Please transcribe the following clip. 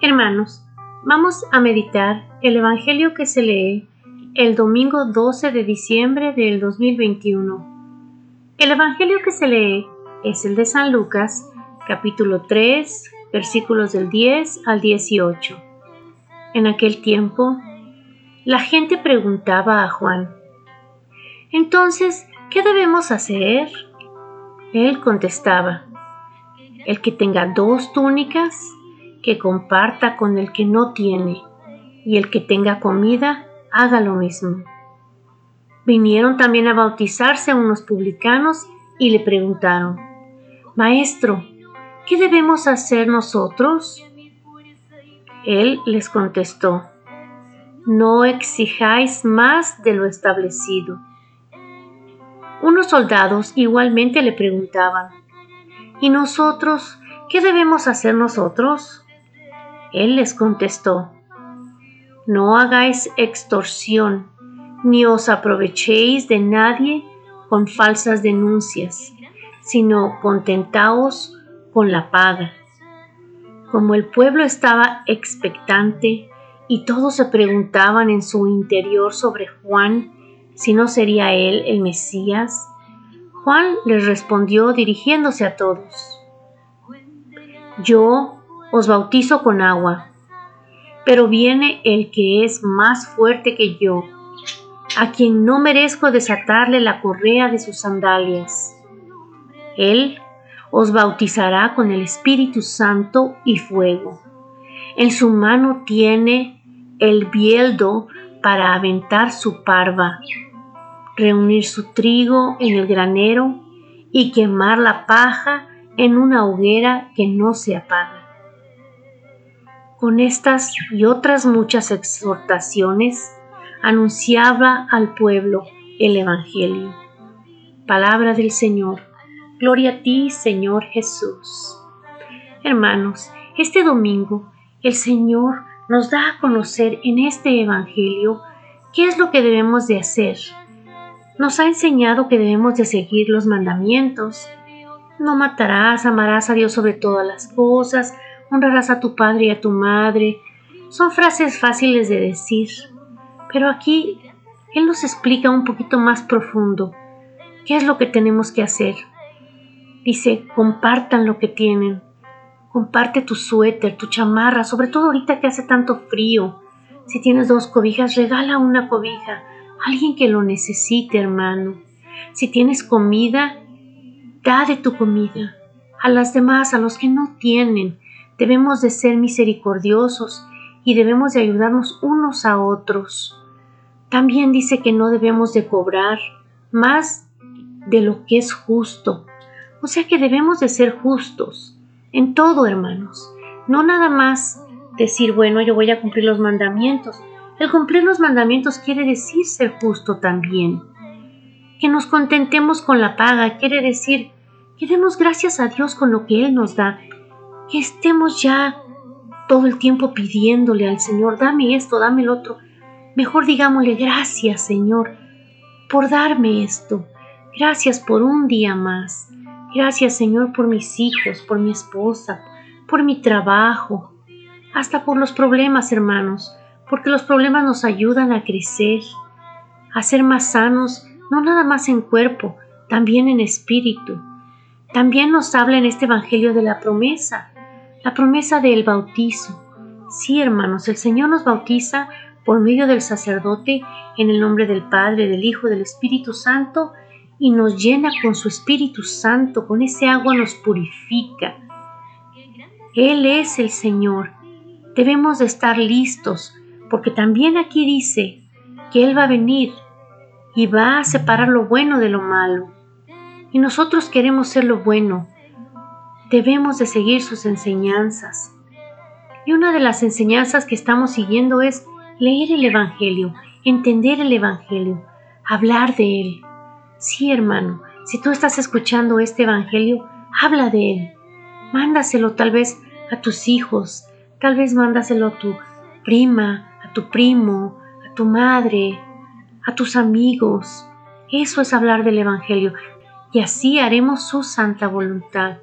Hermanos, vamos a meditar el Evangelio que se lee el domingo 12 de diciembre del 2021. El Evangelio que se lee es el de San Lucas, capítulo 3, versículos del 10 al 18. En aquel tiempo, la gente preguntaba a Juan, Entonces, ¿qué debemos hacer? Él contestaba, El que tenga dos túnicas, que comparta con el que no tiene, y el que tenga comida, haga lo mismo. Vinieron también a bautizarse unos publicanos y le preguntaron, Maestro, ¿qué debemos hacer nosotros? Él les contestó, No exijáis más de lo establecido. Unos soldados igualmente le preguntaban, ¿Y nosotros qué debemos hacer nosotros? Él les contestó, No hagáis extorsión, ni os aprovechéis de nadie con falsas denuncias, sino contentaos con la paga. Como el pueblo estaba expectante y todos se preguntaban en su interior sobre Juan si no sería él el Mesías, Juan les respondió dirigiéndose a todos. Yo os bautizo con agua, pero viene el que es más fuerte que yo, a quien no merezco desatarle la correa de sus sandalias. Él os bautizará con el Espíritu Santo y fuego. En su mano tiene el bieldo para aventar su parva, reunir su trigo en el granero y quemar la paja en una hoguera que no se apaga. Con estas y otras muchas exhortaciones, anunciaba al pueblo el Evangelio. Palabra del Señor. Gloria a ti, Señor Jesús. Hermanos, este domingo el Señor nos da a conocer en este Evangelio qué es lo que debemos de hacer. Nos ha enseñado que debemos de seguir los mandamientos. No matarás, amarás a Dios sobre todas las cosas, honrarás a tu padre y a tu madre. Son frases fáciles de decir, pero aquí Él nos explica un poquito más profundo qué es lo que tenemos que hacer. Dice, compartan lo que tienen. Comparte tu suéter, tu chamarra, sobre todo ahorita que hace tanto frío. Si tienes dos cobijas, regala una cobija a alguien que lo necesite, hermano. Si tienes comida, da de tu comida a las demás, a los que no tienen. Debemos de ser misericordiosos y debemos de ayudarnos unos a otros. También dice que no debemos de cobrar más de lo que es justo. O sea que debemos de ser justos en todo, hermanos. No nada más decir, bueno, yo voy a cumplir los mandamientos. El cumplir los mandamientos quiere decir ser justo también. Que nos contentemos con la paga quiere decir que demos gracias a Dios con lo que Él nos da estemos ya todo el tiempo pidiéndole al Señor, dame esto, dame el otro. Mejor digámosle gracias, Señor, por darme esto. Gracias por un día más. Gracias, Señor, por mis hijos, por mi esposa, por mi trabajo, hasta por los problemas, hermanos, porque los problemas nos ayudan a crecer, a ser más sanos, no nada más en cuerpo, también en espíritu. También nos habla en este Evangelio de la promesa, la promesa del bautizo. Sí, hermanos, el Señor nos bautiza por medio del sacerdote en el nombre del Padre, del Hijo, del Espíritu Santo y nos llena con su Espíritu Santo, con ese agua nos purifica. Él es el Señor. Debemos de estar listos, porque también aquí dice que Él va a venir y va a separar lo bueno de lo malo. Y nosotros queremos ser lo bueno, debemos de seguir sus enseñanzas. Y una de las enseñanzas que estamos siguiendo es leer el Evangelio, entender el Evangelio, hablar de él. Sí, hermano, si tú estás escuchando este Evangelio, habla de él. Mándaselo tal vez a tus hijos, tal vez mándaselo a tu prima, a tu primo, a tu madre, a tus amigos. Eso es hablar del Evangelio y así haremos su santa voluntad.